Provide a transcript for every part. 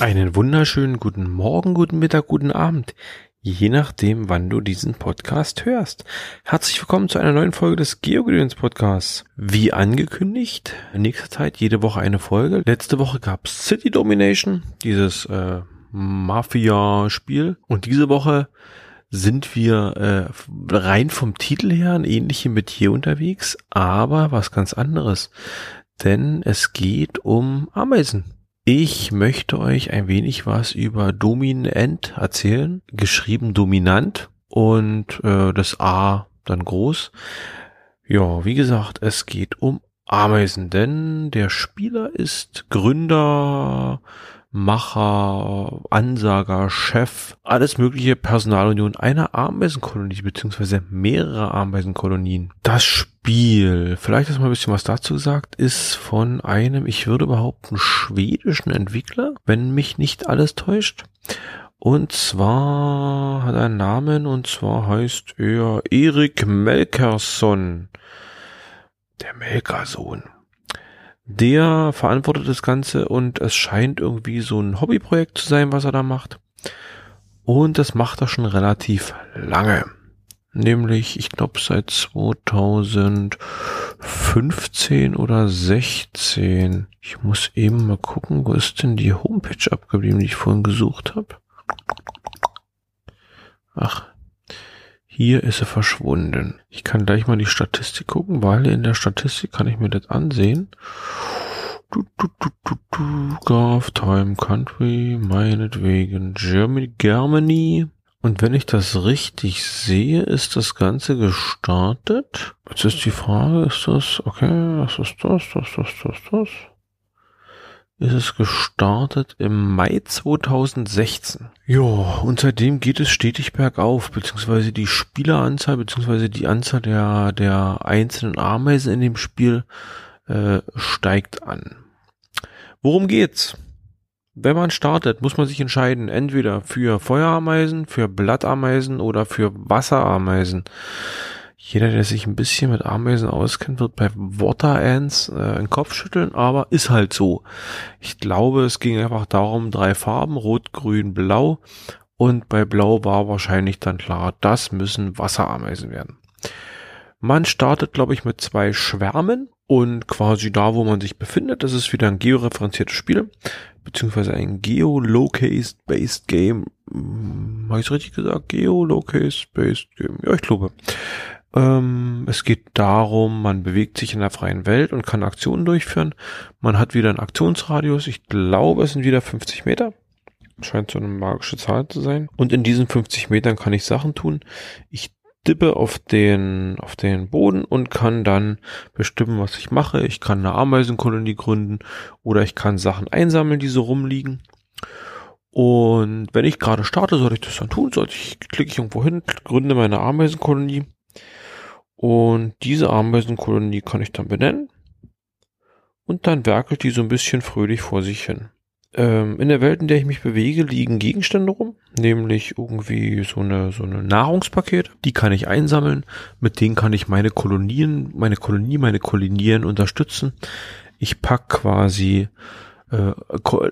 Einen wunderschönen guten Morgen, guten Mittag, guten Abend, je nachdem, wann du diesen Podcast hörst. Herzlich willkommen zu einer neuen Folge des GeoGedöns Podcasts. Wie angekündigt, in nächster Zeit jede Woche eine Folge. Letzte Woche gab's City Domination, dieses äh, Mafia-Spiel. Und diese Woche sind wir äh, rein vom Titel her ein ähnliches Metier unterwegs, aber was ganz anderes. Denn es geht um Ameisen. Ich möchte euch ein wenig was über Dominant erzählen, geschrieben dominant und äh, das A dann groß. Ja, wie gesagt, es geht um Ameisen, denn der Spieler ist Gründer, Macher, Ansager, Chef, alles mögliche Personalunion einer Ameisenkolonie beziehungsweise mehrere Ameisenkolonien. Das Spiel, vielleicht ist mal ein bisschen was dazu gesagt, ist von einem, ich würde behaupten, schwedischen Entwickler, wenn mich nicht alles täuscht. Und zwar hat er einen Namen und zwar heißt er Erik Melkersson. Der Melkersohn. Der verantwortet das Ganze und es scheint irgendwie so ein Hobbyprojekt zu sein, was er da macht. Und das macht er schon relativ lange. Nämlich, ich glaube, seit 2015 oder 16. Ich muss eben mal gucken, wo ist denn die Homepage abgeblieben, die ich vorhin gesucht habe. Ach, hier ist sie verschwunden. Ich kann gleich mal die Statistik gucken, weil in der Statistik kann ich mir das ansehen. Du, du, du, du, du, Golf Time Country, meinetwegen Germany, Germany. Und wenn ich das richtig sehe, ist das Ganze gestartet. Jetzt ist die Frage, ist das, okay, was ist das, das, das, das, das ist es gestartet im Mai 2016. Ja, und seitdem geht es stetig bergauf, beziehungsweise die Spieleranzahl, beziehungsweise die Anzahl der, der einzelnen Ameisen in dem Spiel äh, steigt an. Worum geht's? Wenn man startet, muss man sich entscheiden, entweder für Feuerameisen, für Blattameisen oder für Wasserameisen. Jeder, der sich ein bisschen mit Ameisen auskennt, wird bei Water Ants äh, einen Kopf schütteln, aber ist halt so. Ich glaube, es ging einfach darum, drei Farben, Rot, Grün, Blau. Und bei Blau war wahrscheinlich dann klar, das müssen Wasserameisen werden. Man startet, glaube ich, mit zwei Schwärmen und quasi da, wo man sich befindet, das ist wieder ein georeferenziertes Spiel, beziehungsweise ein Geolocase-based Game. Hm, Habe ich richtig gesagt? Geolocase-based Game. Ja, ich glaube. Ähm, es geht darum, man bewegt sich in der freien Welt und kann Aktionen durchführen. Man hat wieder einen Aktionsradius. Ich glaube, es sind wieder 50 Meter. Scheint so eine magische Zahl zu sein. Und in diesen 50 Metern kann ich Sachen tun. Ich dippe auf den, auf den Boden und kann dann bestimmen, was ich mache. Ich kann eine Ameisenkolonie gründen oder ich kann Sachen einsammeln, die so rumliegen. Und wenn ich gerade starte, soll ich das dann tun. Sollte ich, klicke ich irgendwo hin, gründe meine Ameisenkolonie und diese Ameisenkolonie kann ich dann benennen. Und dann werkelt die so ein bisschen fröhlich vor sich hin. Ähm, in der Welt, in der ich mich bewege, liegen Gegenstände rum, nämlich irgendwie so eine, so eine Nahrungspakete. Die kann ich einsammeln. Mit denen kann ich meine Kolonien, meine Kolonie, meine Kolonien unterstützen. Ich pack quasi äh,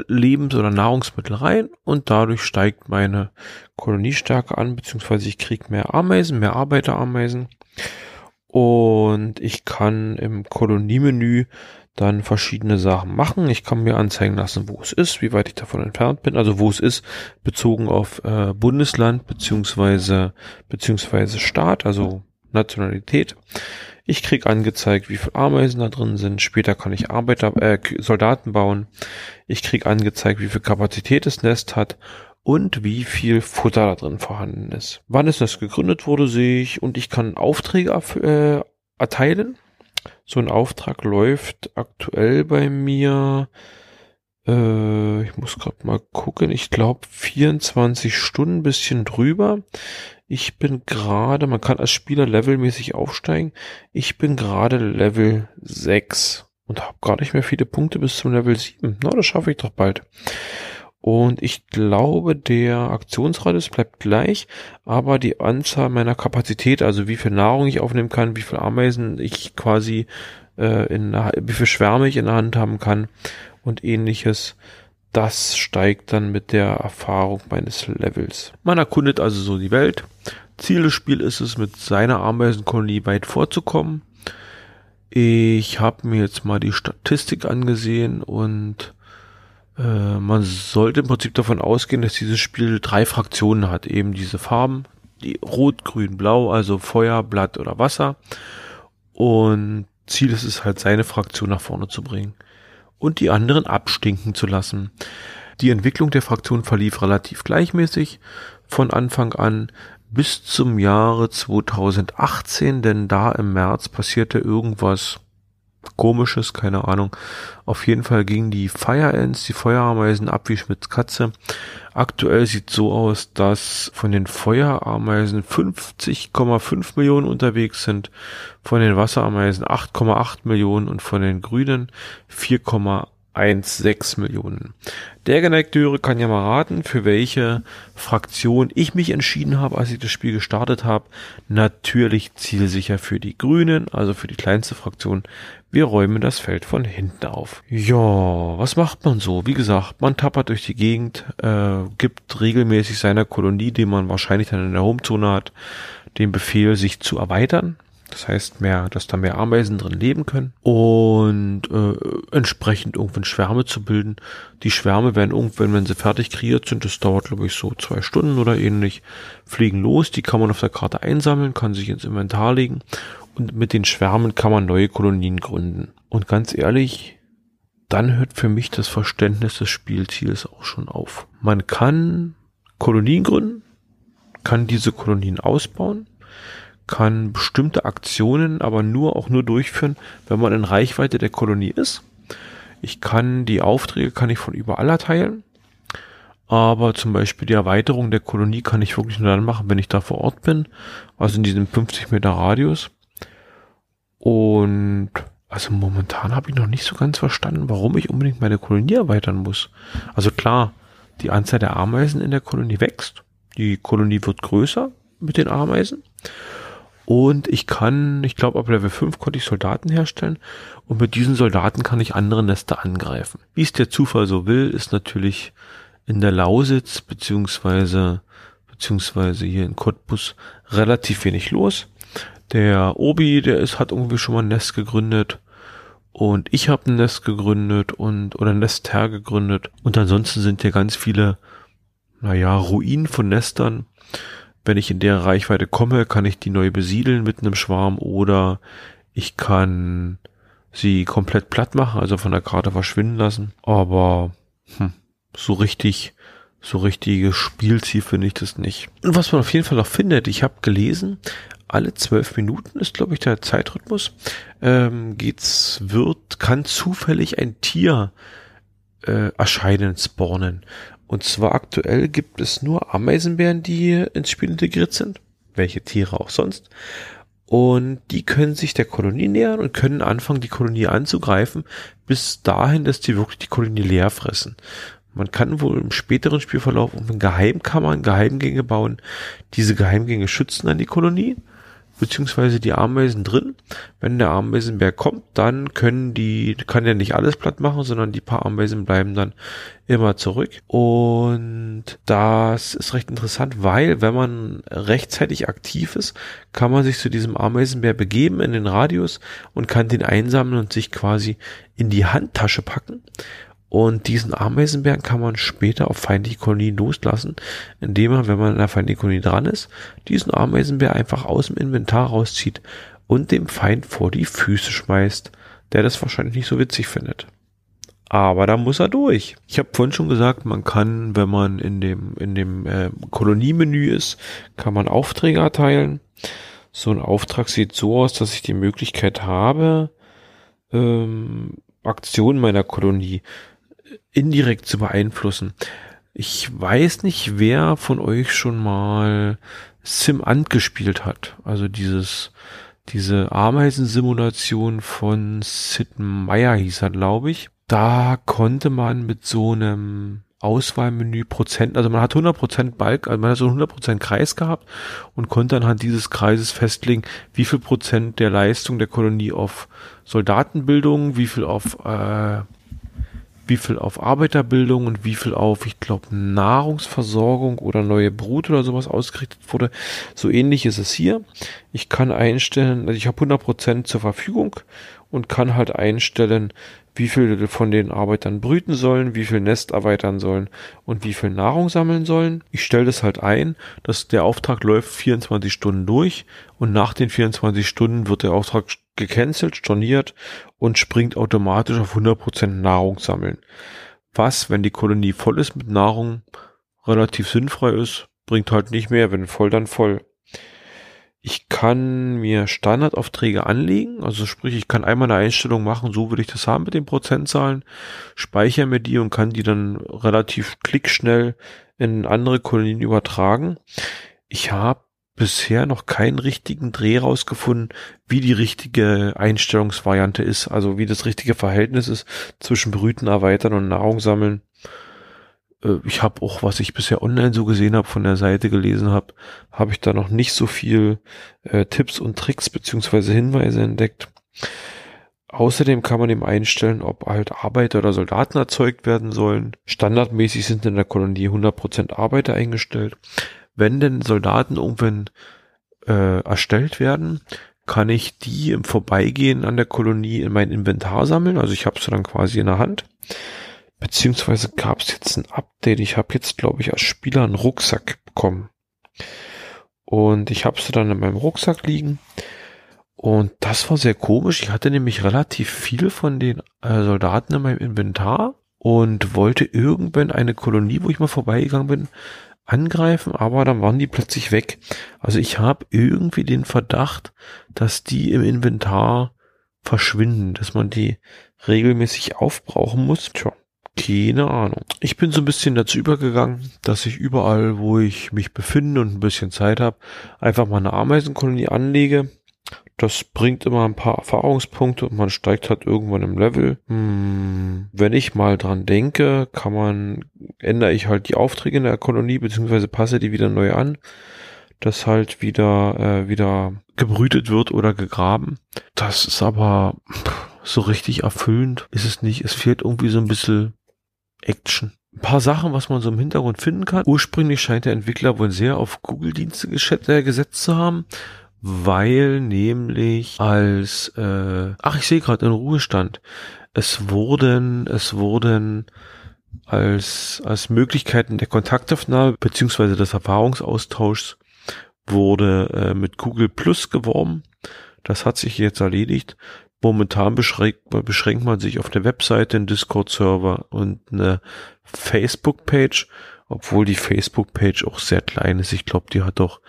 Lebens- oder Nahrungsmittel rein und dadurch steigt meine Koloniestärke an, beziehungsweise ich kriege mehr Ameisen, mehr Arbeiterameisen und ich kann im Koloniemenü dann verschiedene Sachen machen. Ich kann mir anzeigen lassen, wo es ist, wie weit ich davon entfernt bin, also wo es ist, bezogen auf äh, Bundesland beziehungsweise beziehungsweise Staat, also Nationalität. Ich krieg angezeigt, wie viele Ameisen da drin sind. Später kann ich Arbeiter, äh, Soldaten bauen. Ich krieg angezeigt, wie viel Kapazität das Nest hat und wie viel Futter da drin vorhanden ist. Wann es das gegründet wurde, sehe ich und ich kann Aufträge äh, erteilen. So ein Auftrag läuft aktuell bei mir. Äh, ich muss gerade mal gucken. Ich glaube 24 Stunden, bisschen drüber. Ich bin gerade, man kann als Spieler levelmäßig aufsteigen. Ich bin gerade Level 6 und habe gar nicht mehr viele Punkte bis zum Level 7. Na, das schaffe ich doch bald. Und ich glaube, der Aktionsradius bleibt gleich, aber die Anzahl meiner Kapazität, also wie viel Nahrung ich aufnehmen kann, wie viel Ameisen ich quasi äh, in wie viel Schwärme ich in der Hand haben kann und ähnliches, das steigt dann mit der Erfahrung meines Levels. Man erkundet also so die Welt. Ziel des Spiels ist es, mit seiner Ameisenkolonie weit vorzukommen. Ich habe mir jetzt mal die Statistik angesehen und äh, man sollte im Prinzip davon ausgehen, dass dieses Spiel drei Fraktionen hat. Eben diese Farben, die Rot, Grün, Blau, also Feuer, Blatt oder Wasser. Und Ziel ist es halt, seine Fraktion nach vorne zu bringen und die anderen abstinken zu lassen. Die Entwicklung der Fraktion verlief relativ gleichmäßig von Anfang an bis zum Jahre 2018, denn da im März passierte irgendwas komisches, keine Ahnung. Auf jeden Fall gingen die Fire Ants, die Feuerameisen ab wie Schmidts Katze. Aktuell sieht so aus, dass von den Feuerameisen 50,5 Millionen unterwegs sind, von den Wasserameisen 8,8 Millionen und von den Grünen 4,16 Millionen. Der geneigte Hörer kann ja mal raten, für welche Fraktion ich mich entschieden habe, als ich das Spiel gestartet habe. Natürlich zielsicher für die Grünen, also für die kleinste Fraktion, wir räumen das Feld von hinten auf. Ja, was macht man so? Wie gesagt, man tappert durch die Gegend, äh, gibt regelmäßig seiner Kolonie, die man wahrscheinlich dann in der Homezone hat, den Befehl, sich zu erweitern. Das heißt mehr, dass da mehr Ameisen drin leben können und äh, entsprechend irgendwann Schwärme zu bilden. Die Schwärme werden irgendwann, wenn sie fertig kreiert sind, das dauert glaube ich so zwei Stunden oder ähnlich, fliegen los. Die kann man auf der Karte einsammeln, kann sich ins Inventar legen und mit den Schwärmen kann man neue Kolonien gründen. Und ganz ehrlich, dann hört für mich das Verständnis des Spielziels auch schon auf. Man kann Kolonien gründen, kann diese Kolonien ausbauen, kann bestimmte Aktionen aber nur auch nur durchführen, wenn man in Reichweite der Kolonie ist. Ich kann die Aufträge kann ich von überall erteilen, aber zum Beispiel die Erweiterung der Kolonie kann ich wirklich nur dann machen, wenn ich da vor Ort bin, also in diesem 50 Meter Radius. Und also momentan habe ich noch nicht so ganz verstanden, warum ich unbedingt meine Kolonie erweitern muss. Also klar, die Anzahl der Ameisen in der Kolonie wächst. Die Kolonie wird größer mit den Ameisen. Und ich kann, ich glaube, ab Level 5 konnte ich Soldaten herstellen. Und mit diesen Soldaten kann ich andere Nester angreifen. Wie es der Zufall so will, ist natürlich in der Lausitz beziehungsweise beziehungsweise hier in Cottbus relativ wenig los. Der Obi, der ist, hat irgendwie schon mal ein Nest gegründet. Und ich habe ein Nest gegründet und oder ein Nesther gegründet. Und ansonsten sind hier ganz viele, naja, Ruinen von Nestern. Wenn ich in der Reichweite komme, kann ich die neu besiedeln mit einem Schwarm oder ich kann sie komplett platt machen, also von der Karte verschwinden lassen. Aber hm, so richtig, so richtiges Spielziel finde ich das nicht. Und was man auf jeden Fall auch findet, ich habe gelesen, alle zwölf Minuten ist, glaube ich, der Zeitrhythmus. Ähm, geht's, wird, kann zufällig ein Tier äh, erscheinen, spawnen. Und zwar aktuell gibt es nur Ameisenbären, die ins Spiel integriert sind. Welche Tiere auch sonst. Und die können sich der Kolonie nähern und können anfangen, die Kolonie anzugreifen, bis dahin, dass die wirklich die Kolonie leer fressen. Man kann wohl im späteren Spielverlauf um Geheimkammern, Geheimgänge bauen. Diese Geheimgänge schützen dann die Kolonie beziehungsweise die Ameisen drin. Wenn der Ameisenbär kommt, dann können die, kann der nicht alles platt machen, sondern die paar Ameisen bleiben dann immer zurück. Und das ist recht interessant, weil wenn man rechtzeitig aktiv ist, kann man sich zu diesem Ameisenbär begeben in den Radius und kann den einsammeln und sich quasi in die Handtasche packen. Und diesen Ameisenbären kann man später auf feindliche Kolonien loslassen, indem man, wenn man in der feindlichen Kolonie dran ist, diesen Ameisenbär einfach aus dem Inventar rauszieht und dem Feind vor die Füße schmeißt, der das wahrscheinlich nicht so witzig findet. Aber da muss er durch. Ich habe vorhin schon gesagt, man kann, wenn man in dem in dem äh, Koloniemenü ist, kann man Aufträge erteilen. So ein Auftrag sieht so aus, dass ich die Möglichkeit habe, ähm, Aktionen meiner Kolonie indirekt zu beeinflussen. Ich weiß nicht, wer von euch schon mal Sim Ant gespielt hat. Also dieses, diese Ameisensimulation von Sid Meier hieß er, glaube ich. Da konnte man mit so einem Auswahlmenü Prozent, also man hat 100% Balk, also man hat so 100% Kreis gehabt und konnte anhand dieses Kreises festlegen, wie viel Prozent der Leistung der Kolonie auf Soldatenbildung, wie viel auf äh, wie viel auf Arbeiterbildung und wie viel auf, ich glaube, Nahrungsversorgung oder neue Brut oder sowas ausgerichtet wurde. So ähnlich ist es hier. Ich kann einstellen, also ich habe 100% zur Verfügung und kann halt einstellen, wie viel von den Arbeitern brüten sollen, wie viel Nest erweitern sollen und wie viel Nahrung sammeln sollen. Ich stelle das halt ein, dass der Auftrag läuft 24 Stunden durch und nach den 24 Stunden wird der Auftrag gecancelt, storniert und springt automatisch auf 100% Nahrung sammeln. Was, wenn die Kolonie voll ist mit Nahrung, relativ sinnfrei ist, bringt halt nicht mehr, wenn voll, dann voll. Ich kann mir Standardaufträge anlegen, also sprich, ich kann einmal eine Einstellung machen, so will ich das haben mit den Prozentzahlen, speichere mir die und kann die dann relativ klickschnell in andere Kolonien übertragen. Ich habe bisher noch keinen richtigen Dreh rausgefunden, wie die richtige Einstellungsvariante ist, also wie das richtige Verhältnis ist zwischen Brüten, Erweitern und Nahrung sammeln. Äh, ich habe auch, was ich bisher online so gesehen habe, von der Seite gelesen habe, habe ich da noch nicht so viel äh, Tipps und Tricks beziehungsweise Hinweise entdeckt. Außerdem kann man eben einstellen, ob halt Arbeiter oder Soldaten erzeugt werden sollen. Standardmäßig sind in der Kolonie 100% Arbeiter eingestellt. Wenn denn Soldaten irgendwann äh, erstellt werden, kann ich die im Vorbeigehen an der Kolonie in mein Inventar sammeln. Also ich habe sie dann quasi in der Hand. Beziehungsweise gab es jetzt ein Update. Ich habe jetzt, glaube ich, als Spieler einen Rucksack bekommen. Und ich habe sie dann in meinem Rucksack liegen. Und das war sehr komisch. Ich hatte nämlich relativ viel von den äh, Soldaten in meinem Inventar und wollte irgendwann eine Kolonie, wo ich mal vorbeigegangen bin, angreifen, aber dann waren die plötzlich weg. Also ich habe irgendwie den Verdacht, dass die im Inventar verschwinden, dass man die regelmäßig aufbrauchen muss. Tja, keine Ahnung. Ich bin so ein bisschen dazu übergegangen, dass ich überall, wo ich mich befinde und ein bisschen Zeit habe, einfach mal eine Ameisenkolonie anlege. Das bringt immer ein paar Erfahrungspunkte und man steigt halt irgendwann im Level. Hm, wenn ich mal dran denke, kann man, ändere ich halt die Aufträge in der Kolonie, beziehungsweise passe die wieder neu an, dass halt wieder, äh, wieder gebrütet wird oder gegraben. Das ist aber so richtig erfüllend ist es nicht. Es fehlt irgendwie so ein bisschen Action. Ein paar Sachen, was man so im Hintergrund finden kann. Ursprünglich scheint der Entwickler wohl sehr auf Google-Dienste äh, gesetzt zu haben, weil nämlich als, äh, ach, ich sehe gerade in Ruhestand, es wurden, es wurden als, als Möglichkeiten der Kontaktaufnahme beziehungsweise des Erfahrungsaustauschs wurde äh, mit Google Plus geworben. Das hat sich jetzt erledigt. Momentan beschränkt, beschränkt man sich auf eine Webseite, einen Discord-Server und eine Facebook-Page, obwohl die Facebook-Page auch sehr klein ist. Ich glaube, die hat doch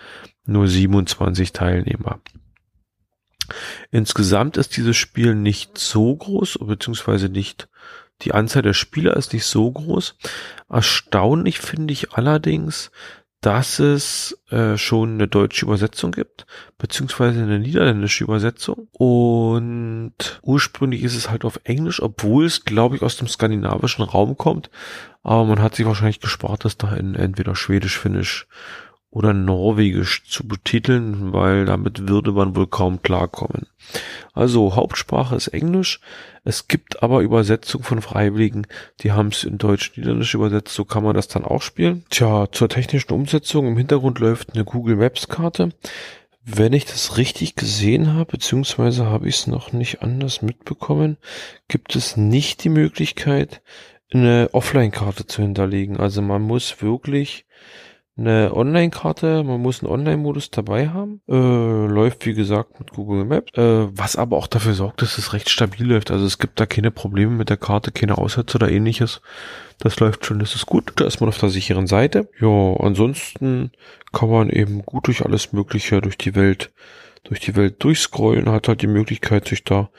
nur 27 Teilnehmer. Insgesamt ist dieses Spiel nicht so groß, beziehungsweise nicht, die Anzahl der Spieler ist nicht so groß. Erstaunlich finde ich allerdings, dass es äh, schon eine deutsche Übersetzung gibt, beziehungsweise eine niederländische Übersetzung. Und ursprünglich ist es halt auf Englisch, obwohl es, glaube ich, aus dem skandinavischen Raum kommt. Aber man hat sich wahrscheinlich gespart, das da in entweder Schwedisch, Finnisch oder Norwegisch zu betiteln, weil damit würde man wohl kaum klarkommen. Also Hauptsprache ist Englisch. Es gibt aber Übersetzung von Freiwilligen, die haben es in Deutsch-Niederländisch übersetzt, so kann man das dann auch spielen. Tja, zur technischen Umsetzung im Hintergrund läuft eine Google Maps Karte. Wenn ich das richtig gesehen habe, beziehungsweise habe ich es noch nicht anders mitbekommen, gibt es nicht die Möglichkeit, eine Offline-Karte zu hinterlegen. Also man muss wirklich eine Online-Karte, man muss einen Online-Modus dabei haben. Äh, läuft wie gesagt mit Google Maps, äh, was aber auch dafür sorgt, dass es recht stabil läuft. Also es gibt da keine Probleme mit der Karte, keine Aussätze oder ähnliches. Das läuft schon, das ist gut. Da ist man auf der sicheren Seite. Ja, ansonsten kann man eben gut durch alles Mögliche durch die Welt durch die Welt durchscrollen, hat halt die Möglichkeit, sich da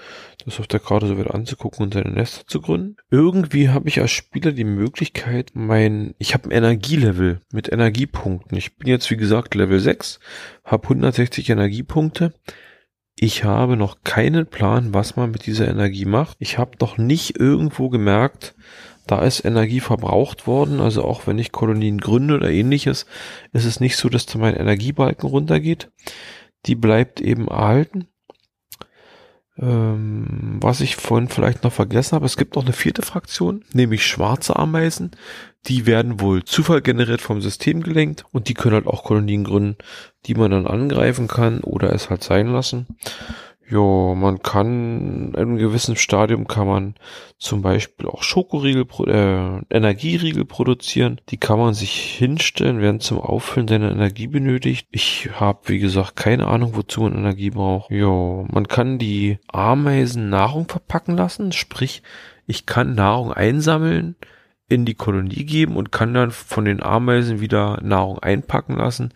das auf der Karte so weit anzugucken und seine Nester zu gründen. Irgendwie habe ich als Spieler die Möglichkeit, mein, ich habe ein Energielevel mit Energiepunkten. Ich bin jetzt, wie gesagt, Level 6, habe 160 Energiepunkte. Ich habe noch keinen Plan, was man mit dieser Energie macht. Ich habe noch nicht irgendwo gemerkt, da ist Energie verbraucht worden, also auch wenn ich Kolonien gründe oder ähnliches, ist es nicht so, dass da mein Energiebalken runtergeht. Die bleibt eben erhalten. Ähm, was ich vorhin vielleicht noch vergessen habe, es gibt noch eine vierte Fraktion, nämlich schwarze Ameisen. Die werden wohl Zufall generiert vom System gelenkt und die können halt auch Kolonien gründen, die man dann angreifen kann oder es halt sein lassen. Ja, man kann in einem gewissen Stadium kann man zum Beispiel auch Schokoriegel, äh, Energieriegel produzieren. Die kann man sich hinstellen, werden zum Auffüllen seiner Energie benötigt. Ich habe, wie gesagt, keine Ahnung, wozu man Energie braucht. Ja, man kann die Ameisen Nahrung verpacken lassen, sprich, ich kann Nahrung einsammeln, in die Kolonie geben und kann dann von den Ameisen wieder Nahrung einpacken lassen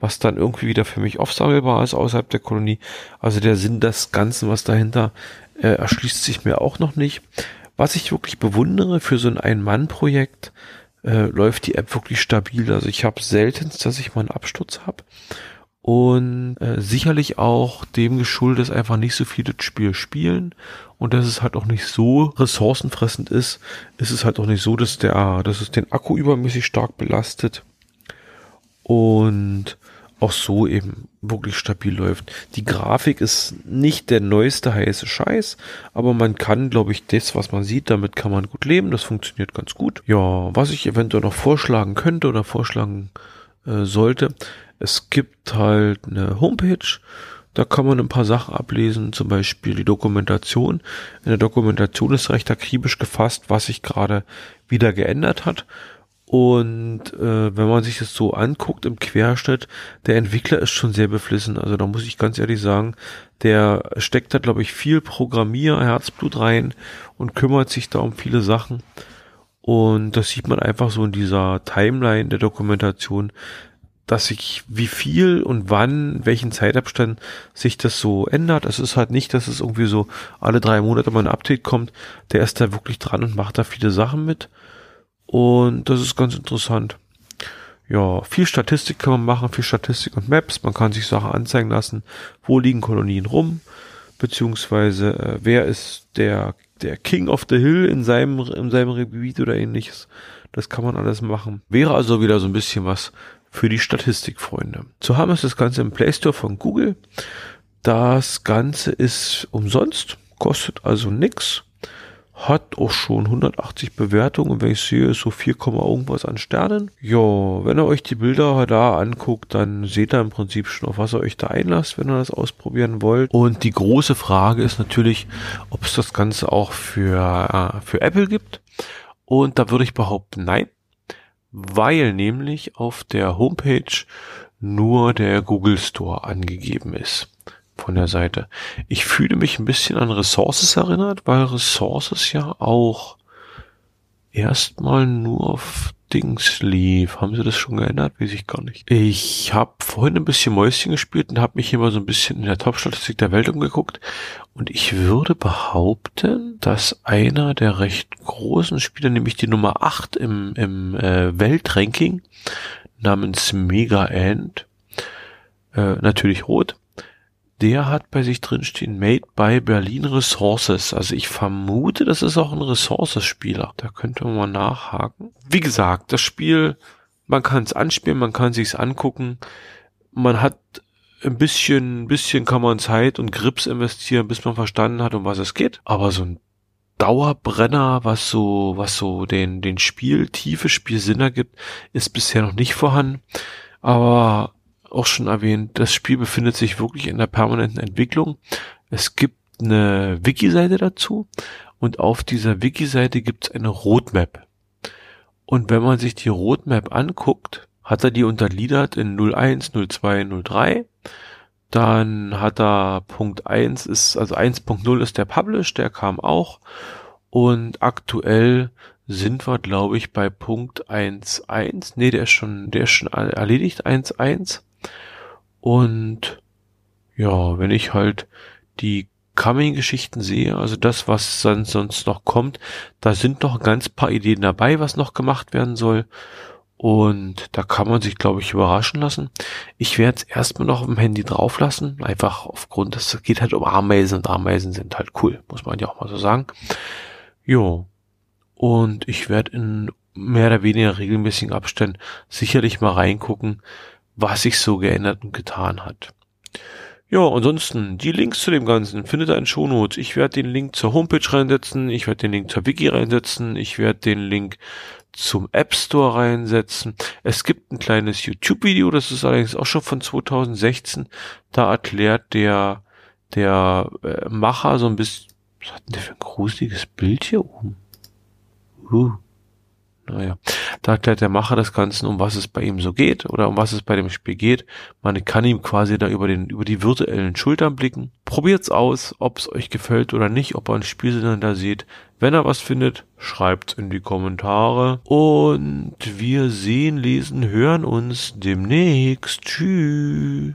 was dann irgendwie wieder für mich aufsammelbar ist außerhalb der Kolonie. Also der Sinn des Ganzen, was dahinter äh, erschließt sich mir auch noch nicht. Was ich wirklich bewundere für so ein Ein-Mann-Projekt, äh, läuft die App wirklich stabil. Also ich habe selten, dass ich mal einen Absturz habe. Und äh, sicherlich auch dem geschuldet, dass einfach nicht so viele das Spiel spielen und dass es halt auch nicht so ressourcenfressend ist, ist es halt auch nicht so, dass der, dass es den Akku übermäßig stark belastet. Und auch so eben wirklich stabil läuft. Die Grafik ist nicht der neueste heiße Scheiß, aber man kann, glaube ich, das, was man sieht, damit kann man gut leben. Das funktioniert ganz gut. Ja, was ich eventuell noch vorschlagen könnte oder vorschlagen äh, sollte, es gibt halt eine Homepage, da kann man ein paar Sachen ablesen, zum Beispiel die Dokumentation. In der Dokumentation ist recht akribisch gefasst, was sich gerade wieder geändert hat. Und äh, wenn man sich das so anguckt im Querschnitt, der Entwickler ist schon sehr beflissen. Also da muss ich ganz ehrlich sagen, der steckt da, glaube ich, viel Programmier, Herzblut rein und kümmert sich da um viele Sachen. Und das sieht man einfach so in dieser Timeline der Dokumentation, dass sich wie viel und wann, welchen Zeitabstand sich das so ändert. Es ist halt nicht, dass es irgendwie so alle drei Monate mal ein Update kommt. Der ist da wirklich dran und macht da viele Sachen mit. Und das ist ganz interessant. Ja, viel Statistik kann man machen, viel Statistik und Maps. Man kann sich Sachen anzeigen lassen. Wo liegen Kolonien rum? Beziehungsweise, äh, wer ist der, der King of the Hill in seinem, in seinem Gebiet oder ähnliches. Das kann man alles machen. Wäre also wieder so ein bisschen was für die Statistikfreunde. Zu haben ist das Ganze im Play Store von Google. Das Ganze ist umsonst, kostet also nix hat auch schon 180 Bewertungen und wenn ich sehe, ist so 4, irgendwas an Sternen. Ja, wenn ihr euch die Bilder da anguckt, dann seht ihr im Prinzip schon, auf was ihr euch da einlasst, wenn ihr das ausprobieren wollt. Und die große Frage ist natürlich, ob es das Ganze auch für, äh, für Apple gibt. Und da würde ich behaupten, nein, weil nämlich auf der Homepage nur der Google Store angegeben ist von der Seite. Ich fühle mich ein bisschen an Resources erinnert, weil Resources ja auch erstmal nur auf Dings lief. Haben sie das schon geändert? Weiß ich gar nicht. Ich habe vorhin ein bisschen Mäuschen gespielt und habe mich mal so ein bisschen in der Top-Statistik der Welt umgeguckt. Und ich würde behaupten, dass einer der recht großen Spieler, nämlich die Nummer 8 im, im äh, Weltranking, namens Mega End, äh, natürlich rot, der hat bei sich drinstehen Made by Berlin Resources. Also ich vermute, das ist auch ein Resources-Spieler. Da könnte man mal nachhaken. Wie gesagt, das Spiel, man kann es anspielen, man kann sich's angucken. Man hat ein bisschen, ein bisschen kann man Zeit und Grips investieren, bis man verstanden hat, um was es geht. Aber so ein Dauerbrenner, was so, was so den, den Spiel, tiefe Spielsinn ergibt, ist bisher noch nicht vorhanden. Aber auch schon erwähnt, das Spiel befindet sich wirklich in der permanenten Entwicklung. Es gibt eine Wiki-Seite dazu und auf dieser Wiki-Seite gibt es eine Roadmap. Und wenn man sich die Roadmap anguckt, hat er die untergliedert in 01, 02, 03. Dann hat er Punkt 1 ist, also 1.0 ist der Publish, der kam auch. Und aktuell sind wir, glaube ich, bei Punkt 1.1. Nee, der ist schon, der ist schon erledigt, 1.1. Und ja, wenn ich halt die Coming-Geschichten sehe, also das, was dann sonst noch kommt, da sind noch ganz paar Ideen dabei, was noch gemacht werden soll. Und da kann man sich, glaube ich, überraschen lassen. Ich werde es erstmal noch auf dem Handy drauf lassen, einfach aufgrund, es geht halt um Ameisen und Ameisen sind halt cool, muss man ja auch mal so sagen. Jo. Und ich werde in mehr oder weniger regelmäßigen Abständen sicherlich mal reingucken, was sich so geändert und getan hat. Ja, ansonsten, die Links zu dem Ganzen findet ihr in Shownotes. Ich werde den Link zur Homepage reinsetzen, ich werde den Link zur Wiki reinsetzen, ich werde den Link zum App Store reinsetzen. Es gibt ein kleines YouTube-Video, das ist allerdings auch schon von 2016. Da erklärt der, der äh, Macher so ein bisschen, was hat denn der für ein gruseliges Bild hier oben? Uh. Naja, da erklärt der Macher das Ganze, um was es bei ihm so geht oder um was es bei dem Spiel geht. Man kann ihm quasi da über, den, über die virtuellen Schultern blicken. Probiert's aus, ob es euch gefällt oder nicht, ob ihr ein Spielsinn da seht. Wenn er was findet, schreibt in die Kommentare. Und wir sehen, lesen, hören uns demnächst. Tschüss.